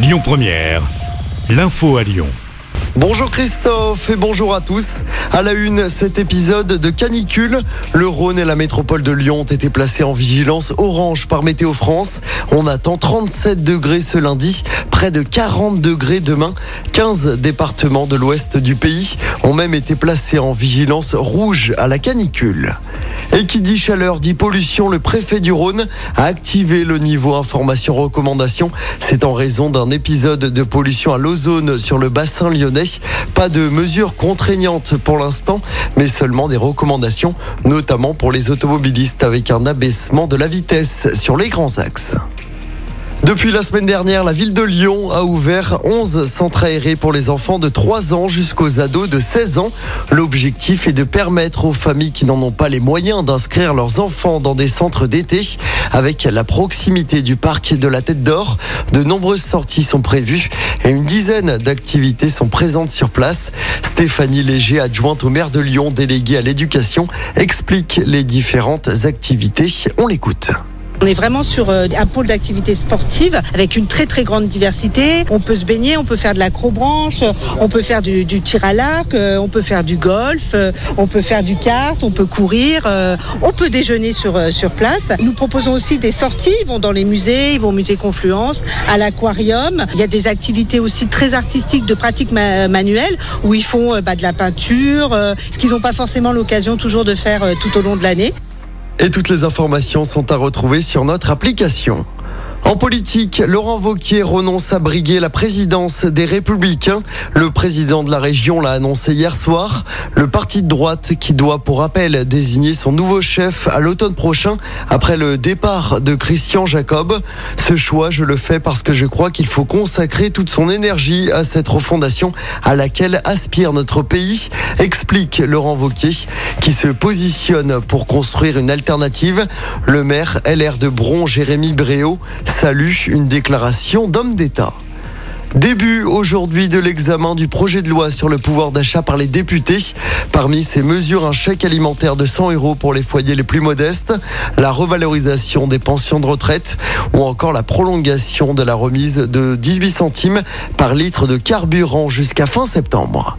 Lyon Première, l'info à Lyon. Bonjour Christophe et bonjour à tous. À la une, cet épisode de canicule. Le Rhône et la métropole de Lyon ont été placés en vigilance orange par Météo France. On attend 37 degrés ce lundi, près de 40 degrés demain. 15 départements de l'ouest du pays ont même été placés en vigilance rouge à la canicule. Et qui dit chaleur dit pollution, le préfet du Rhône a activé le niveau information recommandation. C'est en raison d'un épisode de pollution à l'ozone sur le bassin lyonnais. Pas de mesures contraignantes pour l'instant, mais seulement des recommandations, notamment pour les automobilistes avec un abaissement de la vitesse sur les grands axes. Depuis la semaine dernière, la ville de Lyon a ouvert 11 centres aérés pour les enfants de 3 ans jusqu'aux ados de 16 ans. L'objectif est de permettre aux familles qui n'en ont pas les moyens d'inscrire leurs enfants dans des centres d'été. Avec la proximité du parc de la Tête d'Or, de nombreuses sorties sont prévues et une dizaine d'activités sont présentes sur place. Stéphanie Léger, adjointe au maire de Lyon, déléguée à l'éducation, explique les différentes activités. On l'écoute. On est vraiment sur euh, un pôle d'activité sportive avec une très très grande diversité. On peut se baigner, on peut faire de l'acrobranche, on peut faire du, tir à l'arc, euh, on peut faire du golf, euh, on peut faire du kart, on peut courir, on peut déjeuner sur, sur place. Nous proposons aussi des sorties, ils vont dans les musées, ils vont au musée Confluence, à l'aquarium. Il y a des activités aussi très artistiques de pratique manuelle où ils font bah, de la peinture, ce qu'ils n'ont pas forcément l'occasion toujours de faire tout au long de l'année. Et toutes les informations sont à retrouver sur notre application. En politique, Laurent Vauquier renonce à briguer la présidence des Républicains. Le président de la région l'a annoncé hier soir. Le parti de droite qui doit, pour rappel, désigner son nouveau chef à l'automne prochain après le départ de Christian Jacob. Ce choix, je le fais parce que je crois qu'il faut consacrer toute son énergie à cette refondation à laquelle aspire notre pays, explique Laurent Vauquier, qui se positionne pour construire une alternative. Le maire LR de Bron, Jérémy Bréau, salue une déclaration d'homme d'État. Début aujourd'hui de l'examen du projet de loi sur le pouvoir d'achat par les députés. Parmi ces mesures, un chèque alimentaire de 100 euros pour les foyers les plus modestes, la revalorisation des pensions de retraite ou encore la prolongation de la remise de 18 centimes par litre de carburant jusqu'à fin septembre.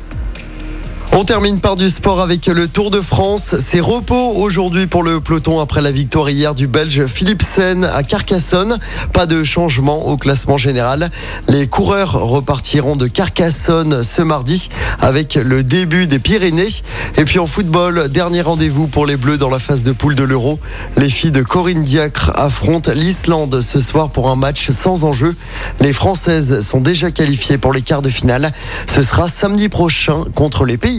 On termine par du sport avec le Tour de France. C'est repos aujourd'hui pour le peloton après la victoire hier du Belge Philipsen à Carcassonne. Pas de changement au classement général. Les coureurs repartiront de Carcassonne ce mardi avec le début des Pyrénées. Et puis en football, dernier rendez-vous pour les Bleus dans la phase de poule de l'Euro. Les filles de Corinne Diacre affrontent l'Islande ce soir pour un match sans enjeu. Les Françaises sont déjà qualifiées pour les quarts de finale. Ce sera samedi prochain contre les Pays